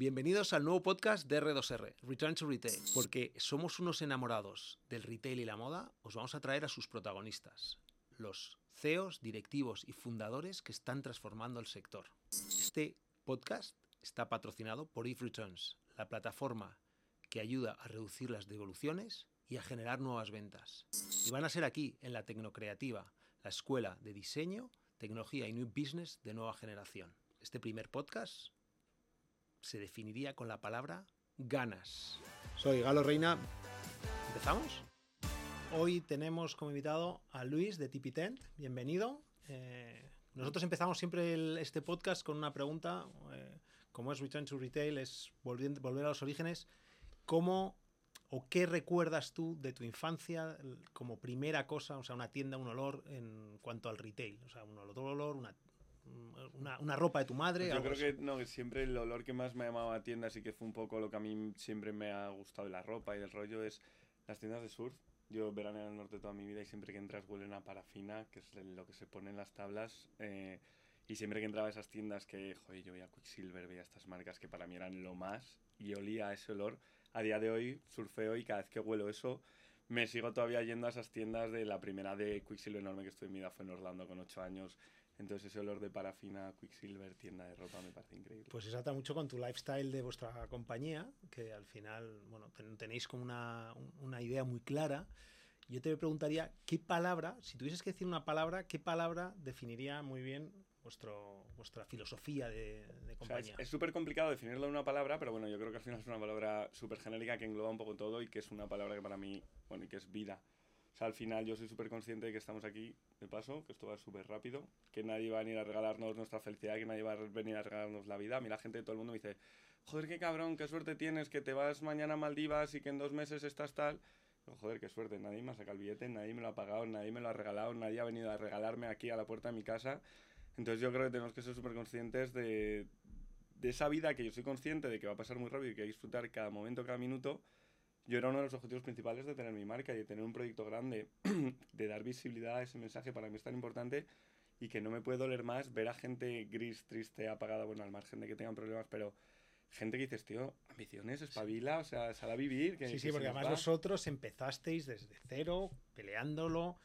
Bienvenidos al nuevo podcast de R2R, Return to Retail. Porque somos unos enamorados del retail y la moda, os vamos a traer a sus protagonistas, los CEOs, directivos y fundadores que están transformando el sector. Este podcast está patrocinado por If Returns, la plataforma que ayuda a reducir las devoluciones y a generar nuevas ventas. Y van a ser aquí, en la Tecnocreativa, la escuela de diseño, tecnología y new business de nueva generación. Este primer podcast se definiría con la palabra ganas. Soy Galo Reina. ¿Empezamos? Hoy tenemos como invitado a Luis de Tipitent. Bienvenido. Eh, nosotros empezamos siempre el- este podcast con una pregunta. eh, como es Return to Retail, es volviendo- volver a los orígenes. ¿Cómo o qué recuerdas tú de tu infancia como primera cosa, o sea, una tienda, un olor en cuanto al retail? O sea, un olor, una, una, una ropa de tu madre. Yo creo así. que no, que siempre el olor que más me ha llamado a tiendas y que fue un poco lo que a mí siempre me ha gustado de la ropa y del rollo es las tiendas de surf. Yo veraneo en el norte toda mi vida y siempre que entras huelen a parafina, que es lo que se pone en las tablas. eh, y siempre que entraba a esas tiendas que, joder, yo veía Quicksilver, veía estas marcas que para mí eran lo más y olía ese olor. A día de hoy surfeo y cada vez que huelo eso me sigo todavía yendo a esas tiendas de la primera de Quicksilver enorme que estuve en mi vida fue en Orlando con 8 años. Entonces ese olor de parafina, Quicksilver, tienda de ropa me parece increíble. Pues se trata mucho con tu lifestyle de vuestra compañía, que al final, bueno, ten- tenéis como una, un- una idea muy clara. Yo te preguntaría, ¿qué palabra, si tuvieses que decir una palabra, qué palabra definiría muy bien vuestro, vuestra filosofía de, de O sea, compañía? es súper complicado definirlo en una palabra, pero bueno, yo creo que al final es una palabra súper genérica que engloba un poco todo y que es una palabra que para mí, bueno, y que es vida. O sea, al final yo soy súper consciente de que estamos aquí de paso, que esto va súper rápido, que nadie va a venir a regalarnos nuestra felicidad, que nadie va a venir a regalarnos la vida. A mí la gente, todo el mundo me dice, joder, qué cabrón, qué suerte tienes, que te vas mañana a Maldivas y que en dos meses estás tal. Joder, qué suerte, nadie me ha sacado el billete, nadie me lo ha pagado, nadie me lo ha regalado, nadie ha venido a regalarme aquí a la puerta de mi casa. Entonces yo creo que tenemos que ser súper conscientes de, de esa vida que yo soy consciente de que va a pasar muy rápido y que hay que disfrutar cada momento, cada minuto. Yo era uno de los objetivos principales de tener mi marca y de tener un proyecto grande, de dar visibilidad a ese mensaje para mí es tan importante y que no me puede doler más ver a gente gris, triste, apagada, bueno, al margen de que tengan problemas, pero gente que dices, tío, ambiciones, espabila, o sea, sal a vivir. Que, sí, que sí, se porque además va. vosotros empezasteis desde cero, peleándolo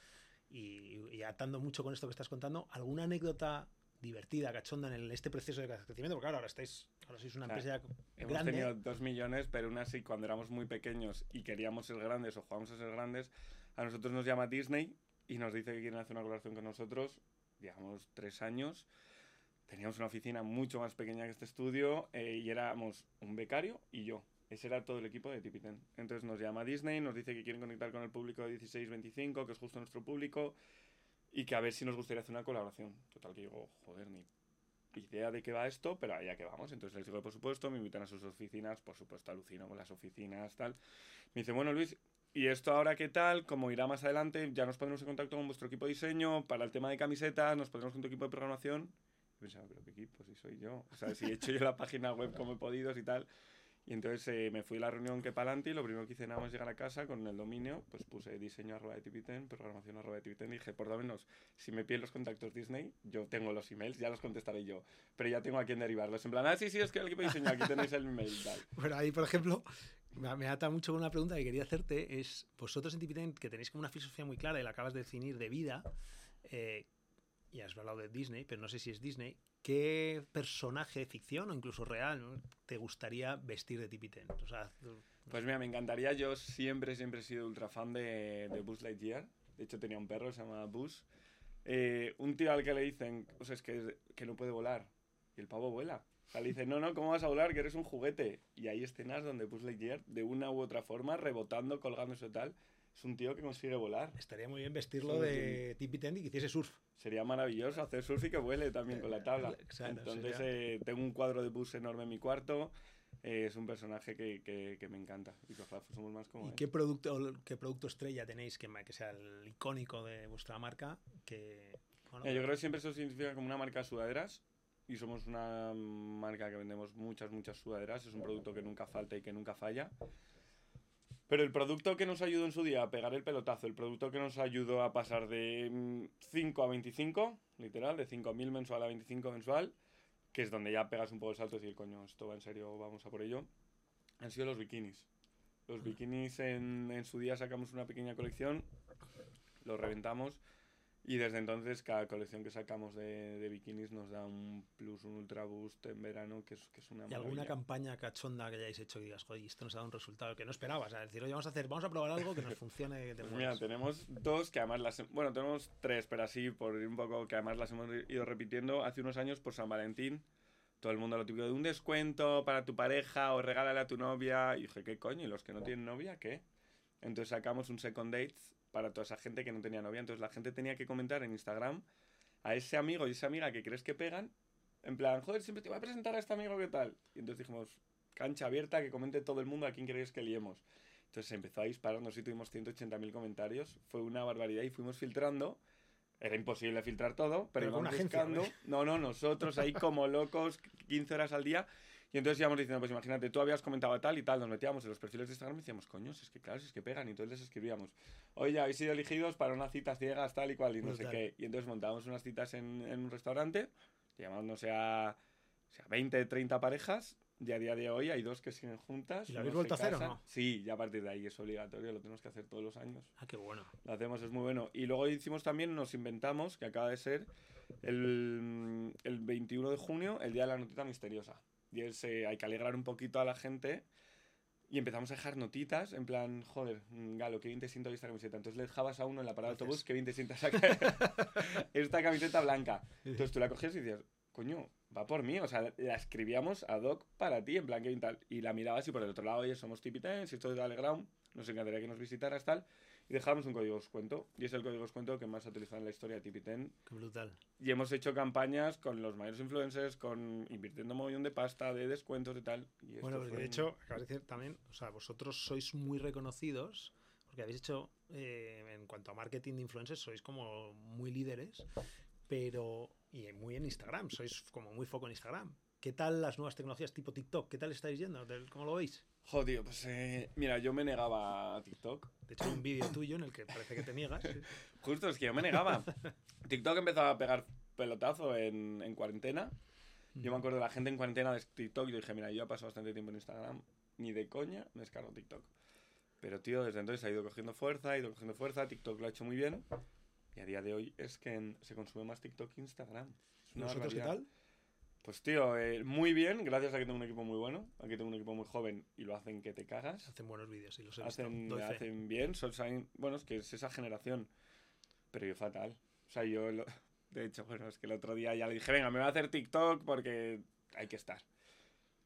y, y atando mucho con esto que estás contando. ¿Alguna anécdota divertida, cachonda en el- este proceso de crecimiento? Porque claro, ahora estáis, ahora sois una Claro. empresa Hemos tenido dos millones, pero aún así, cuando éramos muy pequeños y queríamos ser grandes o jugábamos a ser grandes, a nosotros nos llama Disney y nos dice que quieren hacer una colaboración con nosotros, digamos, tres años. Teníamos una oficina mucho más pequeña que este estudio eh, y éramos un becario y yo. Ese era todo el equipo de Tipiten. Entonces nos llama Disney, nos dice que quieren conectar con el público de 16-25, que es justo nuestro público, y que a ver si nos gustaría hacer una colaboración. Total, que digo, joder, ni idea de qué va esto, pero allá que vamos. Entonces les digo, por supuesto, me invitan a sus oficinas, por supuesto, alucino con las oficinas, tal. Me dice, bueno, Luis, ¿y esto ahora qué tal? Como irá más adelante, ya nos pondremos en contacto con vuestro equipo de diseño para el tema de camisetas, nos pondremos con tu equipo de programación. Y pensaba, pero qué equipo, si soy yo. O sea, si he hecho yo la página web como he podido y tal. Y entonces eh, me fui a la reunión que para adelante y lo primero que hice nada más llegar a casa con el dominio, pues puse diseño arroba de tipiten, programación arroba de tipiten y dije, por lo menos, si me piden los contactos Disney, yo tengo los emails, ya los contestaré yo. Pero ya tengo a quien derivarlos. En plan, ah, sí, sí, es que el equipo de aquí tenéis el email y tal. Bueno, ahí, por ejemplo, me ata mucho con una pregunta que quería hacerte. Es, vosotros en Tipiten, que tenéis como una filosofía muy clara y la acabas de definir de vida, eh, y has hablado de Disney, pero no sé si es Disney, ¿qué personaje de ficción o incluso real te gustaría vestir de? O sea, Pues mira, me encantaría, yo siempre, siempre he sido ultra fan de, de Buzz Lightyear. De hecho, tenía un perro, se llama Buzz. Eh, un tío al que le dicen, o sea, es que, que no puede volar. Y el pavo vuela. O sea, le dicen, no, no, ¿cómo vas a volar? Que eres un juguete. Y hay escenas donde Buzz Lightyear, de una u otra forma, rebotando, colgándose tal, es un tío que consigue volar. estaría muy bien vestirlo de Tipiten y que hiciese surf. Sería maravilloso hacer surf y que vuele también con la tabla. Exacto, Entonces, sería- eh, tengo un cuadro de Buzz enorme en mi cuarto. Eh, es un personaje que, que, que me encanta. Y que ojalá somos más como ¿Y él. qué producto, qué producto estrella tenéis que, que sea el icónico de vuestra marca? Que, bueno, Eh, yo creo que siempre eso significa como una marca de sudaderas y somos una marca que vendemos muchas, muchas sudaderas. Es un producto que nunca falta y que nunca falla. Pero el producto que nos ayudó en su día a pegar el pelotazo, el producto que nos ayudó a pasar de mm, 5 a 25, literal, de 5.000 mensual a 25 mensual, que es donde ya pegas un poco el salto y decir, coño, esto va en serio, vamos a por ello, han sido los bikinis. Los bikinis en, en su día sacamos una pequeña colección, los reventamos y desde entonces cada colección que sacamos de, de bikinis nos da un plus, un ultra boost en verano, que es, que es una ¿Y alguna maravilla. campaña cachonda que hayáis hecho que digas, joder, esto nos ha dado un resultado que no esperabas? Es decir, oye, vamos a hacer, vamos a probar algo que nos funcione de Pues mira, tenemos dos que además las... Bueno, tenemos tres, pero así por ir un poco, que además las hemos ido repitiendo. Hace unos años por San Valentín, todo el mundo lo típico de un descuento para tu pareja o regálale a tu novia. Y dije, ¿qué coño? ¿Y los que no tienen novia qué? Entonces sacamos un second dates para toda esa gente que no tenía novia. Entonces la gente tenía que comentar en Instagram a ese amigo y esa amiga que crees que pegan. En plan, joder, siempre te voy a presentar a este amigo, ¿qué tal? Y entonces dijimos, cancha abierta, que comente todo el mundo a quién queréis que liemos. Entonces se empezó a dispararnos y tuvimos 180.000 comentarios. Fue una barbaridad y fuimos filtrando. Era imposible filtrar todo, pero, Pero íbamos agencia, buscando. ¿no? No, no, nosotros ahí como locos, 15 horas al día. Y entonces íbamos diciendo, pues imagínate, tú habías comentado tal y tal, nos metíamos en los perfiles de Instagram y decíamos, coño, si es que claro, si es que pegan. Y entonces les escribíamos, oye, habéis sido elegidos para unas citas ciegas, tal y cual, y no sé qué. Y entonces montábamos unas citas en, en un restaurante, llamamos, no sé, a, o sea, 20, 30 parejas. Y a día de hoy hay dos que siguen juntas. ¿Y lo habéis vuelto a hacer o no? Sí, ya a partir de ahí es obligatorio, lo tenemos que hacer todos los años. Ah, qué bueno. Lo hacemos, es muy bueno. Y luego hicimos también, nos inventamos, que acaba de ser el, el 21 de junio, el día de la notita misteriosa. Y es, eh, hay que alegrar un poquito a la gente. Y empezamos a dejar notitas, en plan, joder, mm, Galo, qué bien te siento hoy esta camiseta. Entonces le dejabas a uno en la parada de autobús, qué bien te sientas esta, esta camiseta blanca. Entonces tú la cogías y decías, coño, va por mí. O sea, la escribíamos ad hoc para ti, en plan, qué bien tal. Y la mirabas y por el otro lado, oye, somos Tipitens, esto es de Aleground, nos encantaría que nos visitaras, tal. Y dejábamos un código descuento. Y es el código descuento que más se ha utilizado en la historia de Tipiten. Qué brutal. Y hemos hecho campañas con los mayores influencers, con invirtiendo un montón de pasta, de descuentos y tal. Y Bueno, porque fue de hecho, acabas de decir también, o sea, vosotros sois muy reconocidos, porque habéis hecho, eh, en cuanto a marketing de influencers, sois como muy líderes, pero, y muy en Instagram, sois como muy foco en Instagram. ¿Qué tal las nuevas tecnologías tipo TikTok? ¿Qué tal estáis yendo? ¿Del- ¿Cómo lo veis? Joder, pues eh, mira, yo me negaba a TikTok. De hecho, hay un vídeo tuyo en el que parece que te niegas. Justo, es que yo me negaba. TikTok empezó a pegar pelotazo en, en cuarentena. Yo me acuerdo de la gente en cuarentena de TikTok. Yo dije, mira, yo he pasado bastante tiempo en Instagram. Ni de coña me descargo TikTok. Pero, tío, desde entonces ha ido cogiendo fuerza, ha ido cogiendo fuerza. TikTok lo ha hecho muy bien. Y a día de hoy es que en- se consume más TikTok que Instagram. Es ¿Y una ¿Vosotros qué tal? Pues, tío, eh, muy bien. Gracias a que tengo un equipo muy bueno. A que tengo un equipo muy joven y lo hacen que te cagas Hacen buenos vídeos y los he visto. hacen, fe. hacen bien, saben- bueno, es que es esa generación, pero yo fatal. O sea, yo, lo- de hecho, bueno, es que el otro día ya le dije, venga, me voy a hacer TikTok porque hay que estar.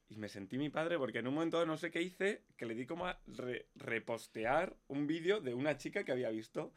Y me sentí mi padre porque en un momento no sé qué hice, que le di como a re- repostear un vídeo de una chica que había visto.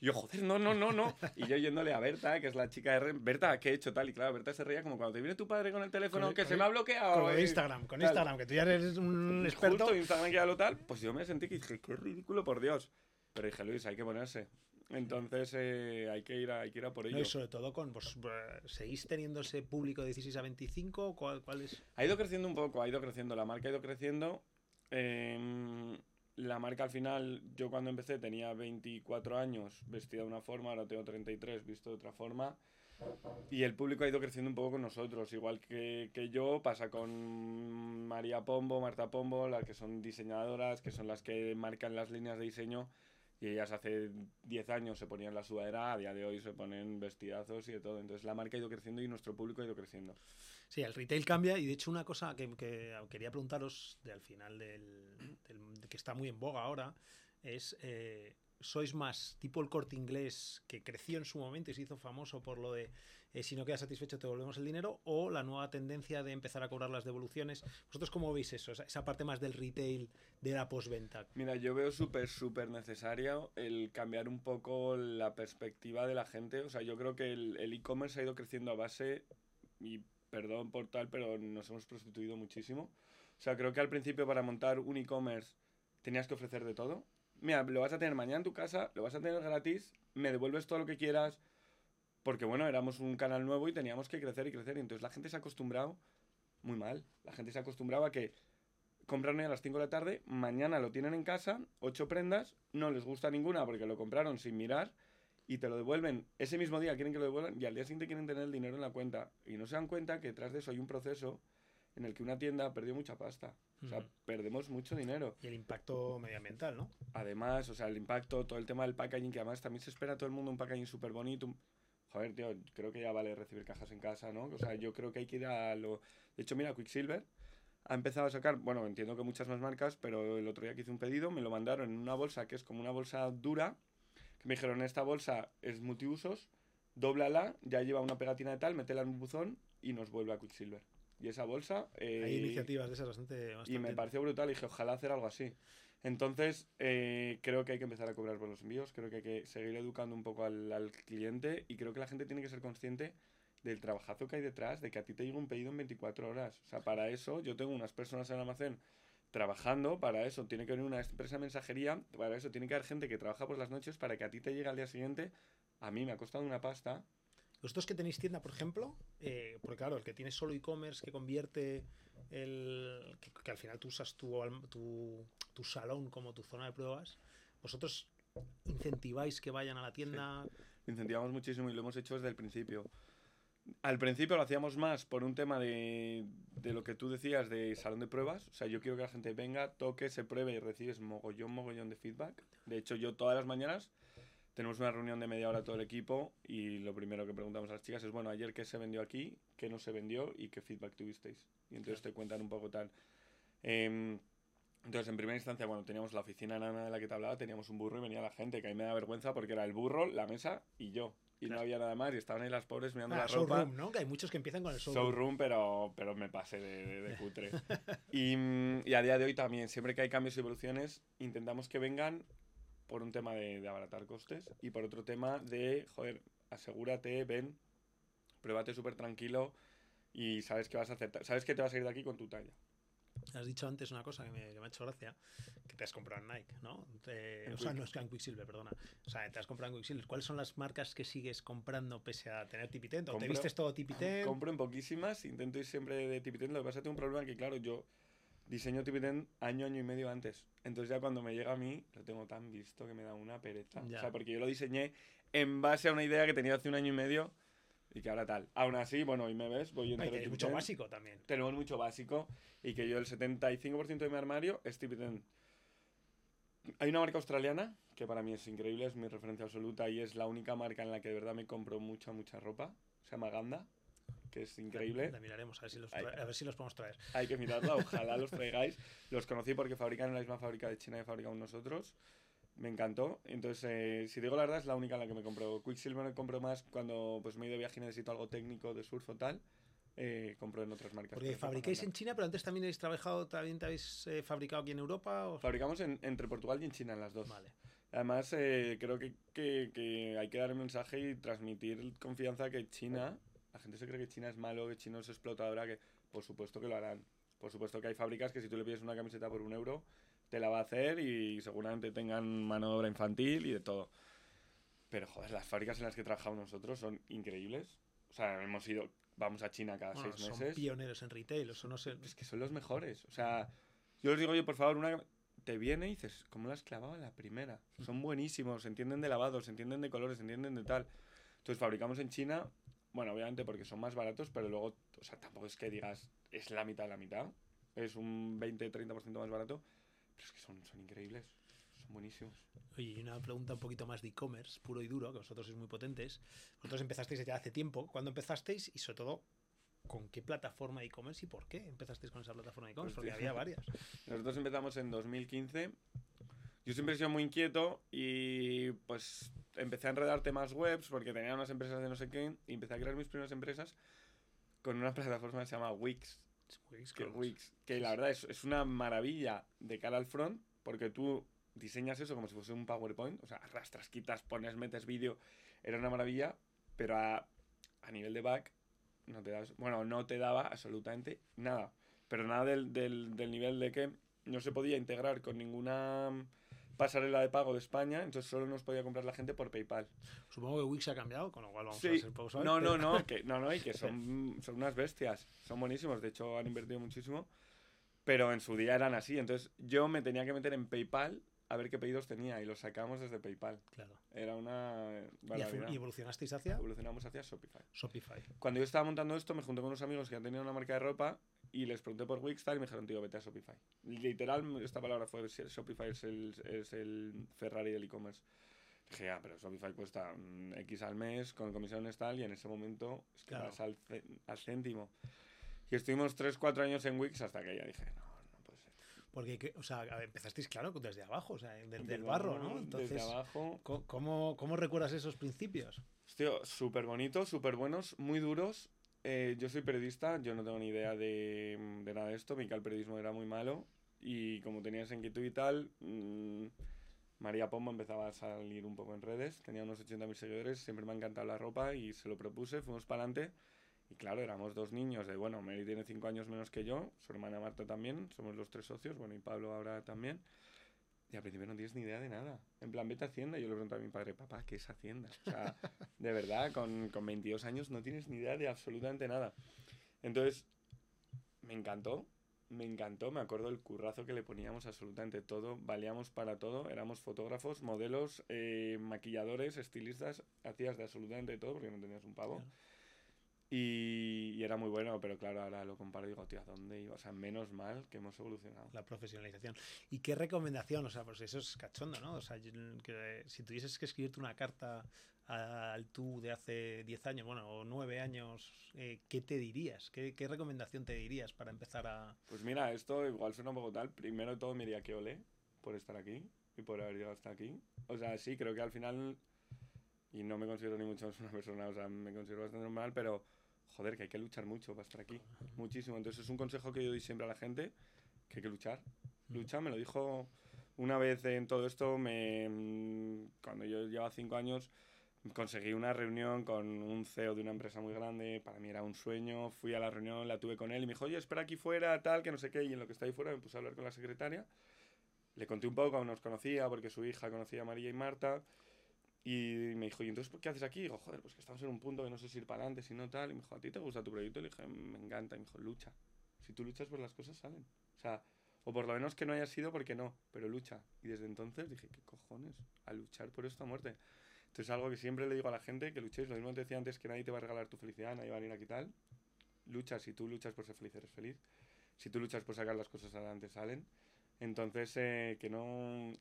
Y yo, joder, no, no, no, no. Y yo yéndole a Berta, que es la chica de... Re- Berta, ¿qué he hecho tal? Y claro, Berta se reía como cuando te viene tu padre con el teléfono Con- que con se el- me ha bloqueado. Con eh, Instagram, con tal. Instagram, que tú ya eres un Justo experto. Instagram que ya lo tal, pues yo me sentí que dije, qué ridículo, por Dios. Pero dije, Luis, hay que ponerse. Entonces eh, hay, que ir a, hay que ir a por ello. No, y sobre todo con, pues, eh, ¿seguís teniendo ese público de 16 a 25? ¿Cuál, cuál es? Ha ido creciendo un poco, ha ido creciendo, la marca ha ido creciendo. Em, la marca al final, yo cuando empecé tenía 24 años, vestida de una forma, ahora tengo 33, visto de otra forma. Y el público ha ido creciendo un poco con nosotros, igual que, que yo, pasa con María Pombo, Marta Pombo, las que son diseñadoras, que son las que marcan las líneas de diseño. Y ellas hace 10 años se ponían la sudadera, a día de hoy se ponen vestidazos y de todo. Entonces la marca ha ido creciendo y nuestro público ha ido creciendo. Sí, el retail cambia y de hecho una cosa que, que quería preguntaros de al final del, del- de que está muy en boga ahora es eh, sois más tipo el corte inglés que creció en su momento y se hizo famoso por lo de eh, si no quedas satisfecho te devolvemos el dinero o la nueva tendencia de empezar a cobrar las devoluciones. ¿Vosotros cómo veis eso? Esa, esa parte más del retail de la postventa. Mira, yo veo súper, súper necesario el cambiar un poco la perspectiva de la gente. O sea, yo creo que el e-commerce ha ido creciendo a base, y perdón por tal, pero nos hemos prostituido muchísimo. O sea, creo que al principio para montar un e-commerce tenías que ofrecer de todo. Mira, lo vas a tener mañana en tu casa, lo vas a tener gratis, me devuelves todo lo que quieras. Porque bueno, éramos un canal nuevo y teníamos que crecer y crecer. Y entonces la gente se ha acostumbrado muy mal. La gente se ha acostumbrado a que compran hoy a las 5 de la tarde, mañana lo tienen en casa, ocho prendas, no les gusta ninguna porque lo compraron sin mirar y te lo devuelven ese mismo día, quieren que lo devuelvan y al día siguiente quieren tener el dinero en la cuenta. Y no se dan cuenta que detrás de eso hay un proceso en el que una tienda perdió mucha pasta. O sea, perdemos mucho dinero. Y el impacto medioambiental, ¿no? Además, o sea, el impacto, todo el tema del packaging, que además también se espera a todo el mundo un packaging súper bonito. Joder, tío, creo que ya vale recibir cajas en casa, ¿no? O sea, yo creo que hay que ir a lo... De hecho, mira, Quicksilver ha empezado a sacar, bueno, entiendo que muchas más marcas, pero el otro día que hice un pedido me lo mandaron en una bolsa que es como una bolsa dura, que me dijeron, esta bolsa es multiusos, dóblala, ya lleva una pegatina de tal, métela en un buzón y nos vuelve a Quicksilver. Y esa bolsa... eh, Hay iniciativas de esas bastante. y bastante- me pareció brutal. Y dije, ojalá hacer algo así. Entonces, eh, creo que hay que empezar a cobrar por los envíos. Creo que hay que seguir educando un poco al, cliente. Y creo que la gente tiene que ser consciente del trabajazo que hay detrás, de que a ti te llega un pedido en 24 horas. O sea, para eso yo tengo unas personas en el almacén trabajando, para eso tiene que venir una empresa de mensajería, para eso tiene que haber gente que trabaja por las noches para que a ti te llegue al día siguiente. A mí me ha costado una pasta. Vosotros que tenéis tienda, por ejemplo, eh, porque claro, el que tiene solo e-commerce, que convierte el. Que, al final tú usas tu, tu, tu salón como tu zona de pruebas, vosotros incentiváis que vayan a la tienda. incentivamos muchísimo y lo hemos hecho desde el principio. Al principio lo hacíamos más por un tema de, de lo que tú decías de salón de pruebas. O sea, yo quiero que la gente venga, toque, se pruebe y recibes mogollón, mogollón de feedback. De hecho, yo todas las mañanas tenemos una reunión de media hora todo el equipo y lo primero que preguntamos a las chicas es, bueno, ayer qué se vendió aquí, qué no se vendió y qué feedback tuvisteis. Y entonces te cuentan un poco tal. Em, entonces, en primera instancia, bueno, teníamos la oficina nana de la que te hablaba, teníamos un burro y venía la gente, que a mí me da vergüenza porque era el burro, la mesa y yo. Y no Claro. había nada más y estaban ahí las pobres mirando Ah, la ropa. showroom, ¿no? Que hay muchos que empiezan con el showroom. Showroom, pero, pero me pasé de, de- de cutre. y, mm, y a día de hoy también, siempre que hay cambios y evoluciones, intentamos que vengan por un tema de, de abaratar costes y por otro tema de, joder, asegúrate, ven, pruébate súper tranquilo y sabes que vas a acertar, sabes que te vas a ir de aquí con tu talla. Has dicho antes una cosa que me, que me ha hecho gracia, que te has comprado en Nike, ¿no? Te- En o sea, no es que en Quicksilver, perdona. O sea, te has comprado en Quicksilver. ¿Cuáles son las marcas que sigues comprando pese a tener Tipitent? ¿O te Compro- vistes todo Tipitent? Compro en poquísimas, intento ir siempre de Tipitent. Lo que pasa es que tengo un problema que, claro, yo diseño Tipitent año, año y medio antes. Entonces ya cuando me llega a mí, lo tengo tan visto que me da una pereza. Ya. O sea, porque yo lo diseñé en base a una idea que tenía hace un año y medio y que ahora tal. Aún así, bueno, y me ves, voy entero hay mucho básico también. Tenemos mucho básico y que yo el 75% de mi armario es Tipitent. Hay una marca australiana que para mí es increíble, es mi referencia absoluta y es la única marca en la que de verdad me compro mucha, mucha ropa. Se llama Ganda, que es increíble. La miraremos, a ver si los, a ver si los podemos traer. Hay que mirarla, ojalá los traigáis. Los conocí porque fabrican en la misma fábrica de China que fabricamos nosotros. Me encantó. Entonces, eh, si digo la verdad, es la única en la que me compro. Quicksilver me compro más cuando pues, me he ido de viaje y necesito algo técnico de surf o tal. Eh, compro en otras marcas. Porque fabricáis en. China, pero antes también habéis trabajado, también te habéis eh, fabricado aquí en Europa. O... Fabricamos en- entre Portugal y en China, en las dos. Vale. Además, eh, creo que, que- que hay que dar el mensaje y transmitir confianza que China, la gente se cree que China es malo, que China es explotadora, que por supuesto que lo harán. Por supuesto que hay fábricas que si tú le pides una camiseta por un euro, te la va a hacer y seguramente tengan mano de obra infantil y de todo. Pero joder, las fábricas en las que trabajamos nosotros son increíbles. O sea, hemos ido, vamos a China cada Bueno, seis son meses. pioneros en retail, eso no sé. Es que son los mejores. O sea, yo les digo, oye, por favor, una te viene y dices, ¿cómo la has clavado la primera? Son buenísimos, se entienden de lavados, se entienden de colores, se entienden de tal. Entonces fabricamos en China, bueno, obviamente porque son más baratos, pero luego, o sea, tampoco es que digas, es la mitad de la mitad. Es un 20-30% más barato, pero es que son, son increíbles, son buenísimos. Oye, y una pregunta un poquito más de e-commerce, puro y duro, que vosotros sois muy potentes. Vosotros empezasteis ya hace tiempo. ¿Cuándo empezasteis? Y sobre todo, ¿con qué plataforma de e-commerce y por qué empezasteis con esa plataforma de e-commerce? Porque Hostia. había varias. Nosotros empezamos en 2015. Yo siempre he sido muy inquieto y pues empecé a enredar temas webs porque tenía unas empresas de no sé qué y empecé a crear mis primeras empresas con una plataforma que se llama Wix. Wix, Que, Wix, que la verdad es, es una maravilla de cara al front porque tú diseñas eso como si fuese un PowerPoint, o sea, arrastras, quitas, pones, metes vídeo, era una maravilla, pero a, a nivel de back no te das, bueno, no te daba absolutamente nada, pero nada del, del, del nivel de que no se podía integrar con ninguna pasarela de pago de España, entonces solo nos podía comprar la gente por PayPal. Supongo que Wix ha cambiado, con lo cual vamos a ser suaves, no, no, no, que, no, no, y que son, son unas bestias, son buenísimos, de hecho han invertido muchísimo, pero en su día eran así, entonces yo me tenía que meter en PayPal a ver qué pedidos tenía y los sacamos desde PayPal. Claro. Era una ¿Y, barbaridad. y evolucionasteis hacia Evolucionamos hacia Shopify. Shopify? Cuando yo estaba montando esto, me junté con unos amigos que han tenido una marca de ropa y les pregunté por Wixstar y me dijeron, tío, vete a Shopify. Literal, esta palabra fue, Shopify es el, es el Ferrari del e-commerce. Dije, ya, pero Shopify cuesta mm, X al mes, con comisiones tal, y en ese momento es que Claro. vas al, al céntimo. Y estuvimos 3-4 años en Wix hasta que ya dije, no, no puede ser. Porque, que- o sea, ver, empezasteis, claro, desde abajo, o sea, desde el barro, ¿no? Entonces, Desde abajo. ¿cómo, ¿cómo recuerdas esos principios? Tío, súper bonitos, súper buenos, muy duros. Eh, yo soy periodista, yo no tengo ni idea de, de nada de esto. Mi el periodismo era muy malo. Y como tenía esa inquietud y tal, mm, María Pombo empezaba a salir un poco en redes. Tenía unos 80.000 seguidores, siempre me ha encantado la ropa y se lo propuse, fuimos para adelante. Y claro, éramos dos niños de, bueno, Mary tiene 5 años menos que yo, su hermana Marta también, somos los tres socios, bueno, y Pablo ahora también. Y al principio no tienes ni idea de nada. En plan, vete a Hacienda. Yo le pregunto a mi padre, papá, ¿qué es Hacienda? O sea, de verdad, con, con 22 años no tienes ni idea de absolutamente nada. Entonces, me encantó, me encantó. Me acuerdo el currazo que le poníamos absolutamente todo. Valíamos para todo. Éramos fotógrafos, modelos, eh, maquilladores, estilistas. Hacías de absolutamente todo porque no tenías un pavo. Claro. Y, y era muy bueno, pero claro, ahora lo comparo y digo, tío, ¿a dónde iba? O sea, menos mal que hemos evolucionado. La profesionalización. ¿Y qué recomendación? O sea, pues eso es cachondo, ¿no? O sea, que si tuvieses que escribirte una carta al tú de hace 10 años, bueno, o 9 años, eh, ¿qué te dirías? ¿Qué, qué recomendación te dirías para empezar a...? Pues mira, esto igual suena un poco tal. Primero de todo me diría que ole por estar aquí y por haber llegado hasta aquí. O sea, sí, creo que al final, y no me considero ni mucho menos una persona, o sea, me considero bastante normal, pero joder, que hay que luchar mucho para estar aquí. Muchísimo. Entonces es un consejo que yo doy siempre a la gente, que hay que luchar. Lucha, me lo dijo una vez en todo esto, me, cuando yo llevaba cinco años, conseguí una reunión con un CEO de una empresa muy grande, para mí era un sueño, fui a la reunión, la tuve con él y me dijo, oye, espera aquí fuera, tal, que no sé qué, y en lo que está ahí fuera me puse a hablar con la secretaria, le conté un poco, aún nos conocía, porque su hija conocía a María y Marta, y me dijo, ¿y entonces qué haces aquí? Y digo, joder, pues que estamos en un punto que no sé si ir para adelante, si no tal, y me dijo, ¿a ti te gusta tu proyecto? Y le dije, me encanta, y me dijo, lucha, si tú luchas, pues las cosas salen, o sea... O por lo menos que no haya sido porque no, pero lucha. Y desde entonces dije, ¿qué cojones? A luchar por esto a muerte. Entonces algo que siempre le digo a la gente, que luchéis, lo mismo te decía antes, que nadie te va a regalar tu felicidad, nadie va a venir aquí tal. Lucha, si tú luchas por ser feliz, eres feliz. Si tú luchas por sacar las cosas adelante, salen. Entonces, eh, que no...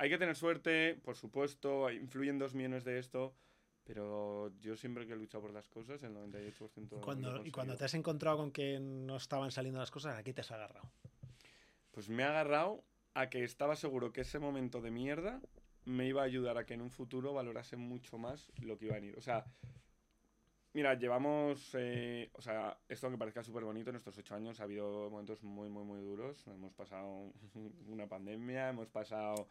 Hay que tener suerte, por supuesto, influyen dos millones de esto, pero yo siempre que he luchado por las cosas, el 98% lo he Cuando, y cuando te has encontrado con que no estaban saliendo las cosas, ¿a qué te has agarrado? Pues me ha agarrado a que estaba seguro que ese momento de mierda me iba a ayudar a que en un futuro valorase mucho más lo que iba a venir. O sea, mira, llevamos, eh, o sea, esto aunque parezca súper bonito, en estos ocho años ha habido momentos muy, muy, muy duros. Hemos pasado una pandemia, hemos pasado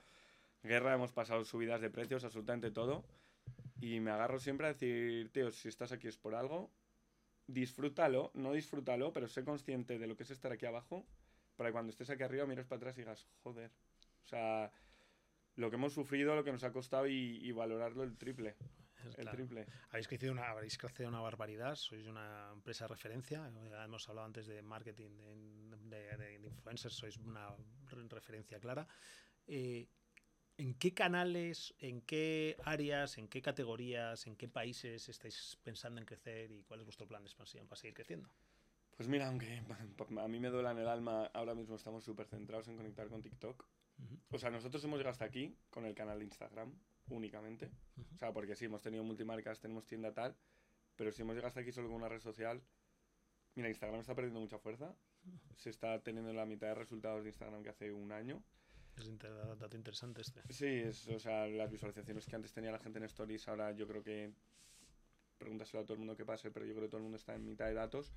guerra, hemos pasado subidas de precios, absolutamente todo. Y me agarro siempre a decir, tío, si estás aquí es por algo, disfrútalo, no disfrútalo, pero sé consciente de lo que es estar aquí abajo para que cuando estés aquí arriba mires para atrás y digas, joder. O sea, lo que hemos sufrido, lo que nos ha costado y, y valorarlo el triple. El Claro. triple. Habéis crecido, una, habéis crecido una barbaridad, sois una empresa de referencia. Ya hemos hablado antes de marketing, de, de- de- influencers, sois una re- referencia clara. Eh, ¿En qué canales, en qué áreas, en qué categorías, en qué países estáis pensando en crecer y cuál es vuestro plan de expansión para seguir creciendo? Pues mira, aunque a mí me duela en el alma, ahora mismo estamos súper centrados en conectar con TikTok. O sea, nosotros hemos llegado hasta aquí con el canal de Instagram únicamente. O sea, porque sí, hemos tenido multimarcas, tenemos tienda tal, pero si hemos llegado hasta aquí solo con una red social, mira, Instagram está perdiendo mucha fuerza. Se está teniendo la mitad de resultados de Instagram que hace un año. Es inter- dato interesante este. Sí, es, o sea, las visualizaciones que antes tenía la gente en Stories, ahora yo creo que pregúntaselo a todo el mundo que pase, pero yo creo que todo el mundo está en mitad de datos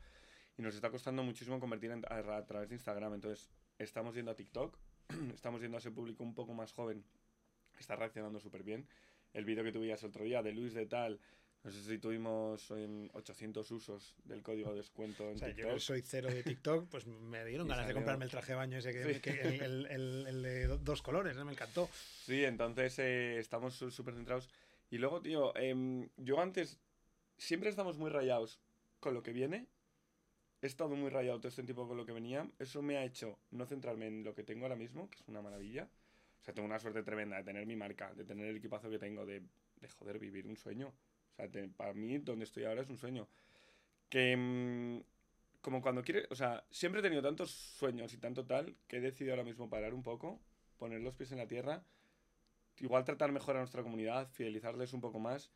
y nos está costando muchísimo convertir en- a, a través de Instagram. Entonces, estamos yendo a TikTok, estamos yendo a ese público un poco más joven, que está reaccionando súper bien. El vídeo que tuvieras el otro día de Luis de tal, no sé si tuvimos em, 800 usos del código de descuento en O sea, TikTok. yo soy cero de TikTok, pues me dieron ganas de comprarme el traje de baño ese que, Sí. que- el, el- el- el de do- dos colores, ¿eh? me encantó. Sí, entonces eh, estamos súper centrados. Y luego, tío, em, yo antes siempre estamos muy rayados con lo que viene. He estado muy rayado todo este tiempo con lo que venía. Eso me ha hecho no centrarme en lo que tengo ahora mismo, que es una maravilla. O sea, tengo una suerte tremenda de tener mi marca, de tener el equipazo que tengo, de, de joder, vivir un sueño. Para mí, donde estoy ahora es un sueño. Que, mm, como cuando quiere, o sea, siempre he tenido tantos sueños y tanto tal que he decidido ahora mismo parar un poco, poner los pies en la tierra, igual tratar mejor a nuestra comunidad, fidelizarles un poco más.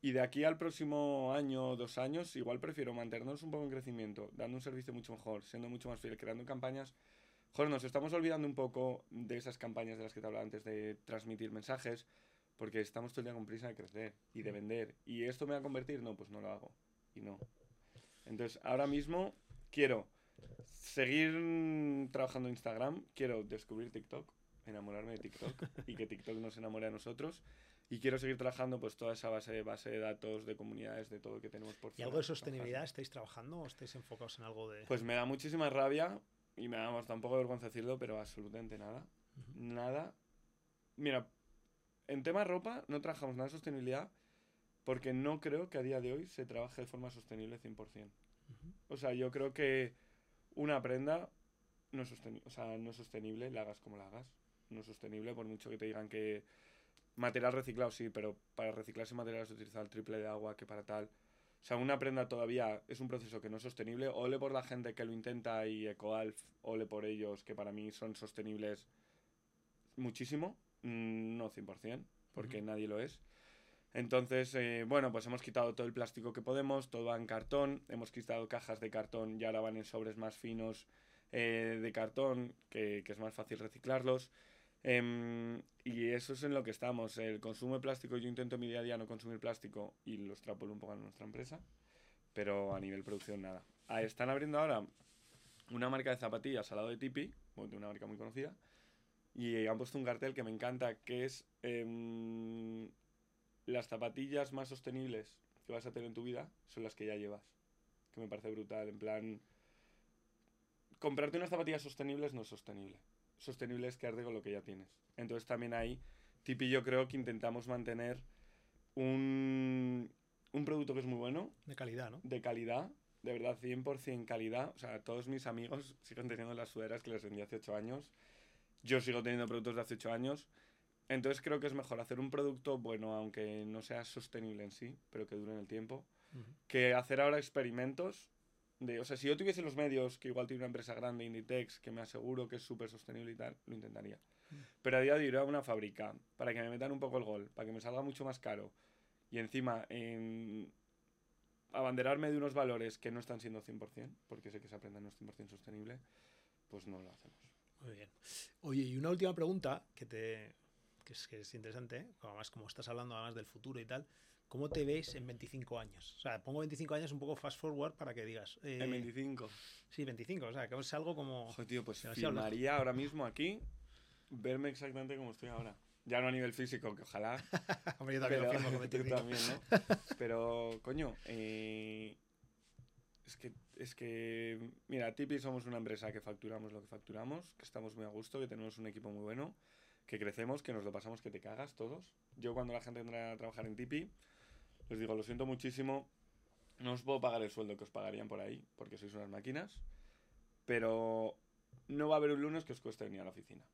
Y de aquí al próximo año o dos años, igual prefiero mantenernos un poco en crecimiento, dando un servicio mucho mejor, siendo mucho más fiel, creando campañas. Joder, nos estamos olvidando un poco de esas campañas de las que te hablaba antes, de transmitir mensajes, porque estamos todo el día con prisa de crecer y de vender. ¿Y esto me va a convertir? No, pues no lo hago. Y no. Entonces, ahora mismo quiero seguir trabajando en Instagram, quiero descubrir TikTok, enamorarme de TikTok y que TikTok nos enamore a nosotros. Y quiero seguir trabajando pues toda esa base, base de datos, de comunidades, de todo que tenemos por ¿Y algo de sostenibilidad estáis trabajando o estáis enfocados en algo de...? Pues me da muchísima rabia y me da tampoco vergüenza decirlo, pero absolutamente nada. Nada. Mira, en tema ropa no trabajamos nada de sostenibilidad porque no creo que a día de hoy se trabaje de forma sostenible 100%. O sea, yo creo que una prenda no es, o sea, no es sostenible, la hagas como la hagas. No es sostenible, por mucho que te digan que material reciclado sí, pero para reciclar ese material se utiliza el triple de agua que para tal. O sea, una prenda todavía es un proceso que no es sostenible. Ole por la gente que lo intenta y EcoAlf, ole por ellos que para mí son sostenibles muchísimo. Mm, no 100%, porque nadie lo es. Entonces, eh, bueno, pues hemos quitado todo el plástico que podemos, todo va en cartón, hemos quitado cajas de cartón y ahora van en sobres más finos eh, de cartón, que, es más fácil reciclarlos. Em, y eso es en lo que estamos. El consumo de plástico, yo intento en mi día a día no consumir plástico y lo extrapolo un poco a nuestra empresa, pero a nivel producción nada. Ah, están abriendo ahora una marca de zapatillas al lado de Tipi, de una marca muy conocida, y han puesto un cartel que me encanta, que es em, las zapatillas más sostenibles que vas a tener en tu vida son las que ya llevas. Que me parece brutal, en plan... Comprarte unas zapatillas sostenibles no es sostenible. Sostenible es quedarte con lo que ya tienes. Entonces también ahí, Tipi yo creo que intentamos mantener un, un producto que es muy bueno. De calidad, ¿no? De calidad, de verdad, 100% calidad. O sea, todos mis amigos siguen teniendo las suderas que les vendí hace 8 años. Yo sigo teniendo productos de hace 8 años. Entonces creo que es mejor hacer un producto bueno, aunque no sea sostenible en sí, pero que dure en el tiempo, que hacer ahora experimentos. De, o sea, si yo tuviese los medios, que igual tiene una empresa grande, Inditex, que me aseguro que es súper sostenible y tal, lo intentaría. Pero a día de hoy ir a una fábrica para que me metan un poco el gol, para que me salga mucho más caro y encima en abanderarme de unos valores que no están siendo 100%, porque sé que se aprende no es 100% sostenible, pues no lo hacemos. Muy bien. Oye, y una última pregunta que te, que es, que es interesante, ¿eh? además como estás hablando además del futuro y tal, ¿cómo te ves en 25 años? O sea, pongo 25 años un poco fast forward para que digas... Eh, en 25. Sí, 25, o sea, que es algo como... Joder, tío, pues filmaría ahora mismo aquí verme exactamente como estoy ahora. Ya no a nivel físico, que ojalá. Hombre, yo también pero, lo filmo también, ¿no? Pero, coño, eh, es que, es que, mira, Tipi somos una empresa que facturamos lo que facturamos, que estamos muy a gusto, que tenemos un equipo muy bueno que crecemos, que nos lo pasamos que te cagas todos. Yo cuando la gente entra a trabajar en Tipi, les digo, lo siento muchísimo, no os puedo pagar el sueldo que os pagarían por ahí, porque sois unas máquinas, pero no va a haber un lunes que os cueste venir a la oficina.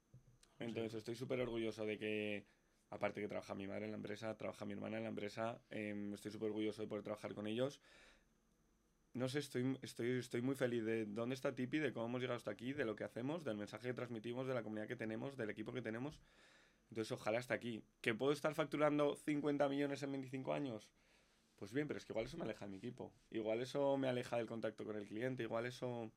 Entonces estoy súper orgulloso de que, aparte que trabaja mi madre en la empresa, trabaja mi hermana en la empresa, em, estoy súper orgulloso de poder trabajar con ellos no sé, estoy, estoy, estoy muy feliz de dónde está Tipi, de cómo hemos llegado hasta aquí, de lo que hacemos, del mensaje que transmitimos, de la comunidad que tenemos, del equipo que tenemos. Entonces, ojalá hasta aquí. ¿Que puedo estar facturando 50 millones en 25 años? Pues bien, pero es que igual eso me aleja de mi equipo. Igual eso me aleja del contacto con el cliente. Igual eso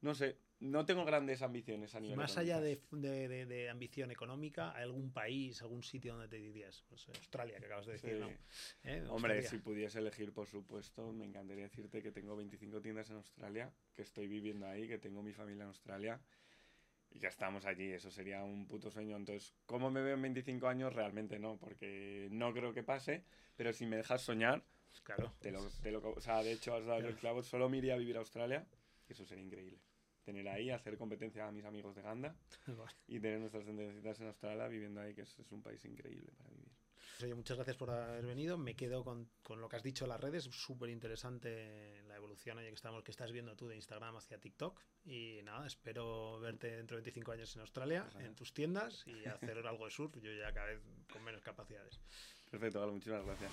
no sé, no tengo grandes ambiciones a nivel. Más allá de, de, ambición económica, ¿hay algún país, algún sitio donde te dirías? Pues Australia, que acabas de decir, ¿no? ¿Eh? Hombre, si pudiese elegir, por supuesto, me encantaría decirte que tengo 25 tiendas en Australia, que estoy viviendo ahí, que tengo mi familia en Australia y ya estamos allí. Eso sería un puto sueño. Entonces, ¿cómo me veo en 25 años? Realmente no, porque no creo que pase, pero si me dejas soñar. Claro. Te lo, te lo, o sea, de hecho, has dado el clavo. Solo me iría a vivir a Australia. Eso sería increíble tener ahí, hacer competencia a mis amigos de Ganda y tener nuestras tendencias en Australia viviendo ahí, que es, un país increíble para vivir. Oye, muchas gracias por haber venido. Me quedo con, con lo que has dicho en las redes. Súper interesante la evolución oye, que, estamos, que estás viendo tú de Instagram hacia TikTok. Y nada, espero verte dentro de 25 años en Australia, en tus tiendas y hacer algo de surf. Yo ya cada vez con menos capacidades. Perfecto, vale, muchísimas gracias.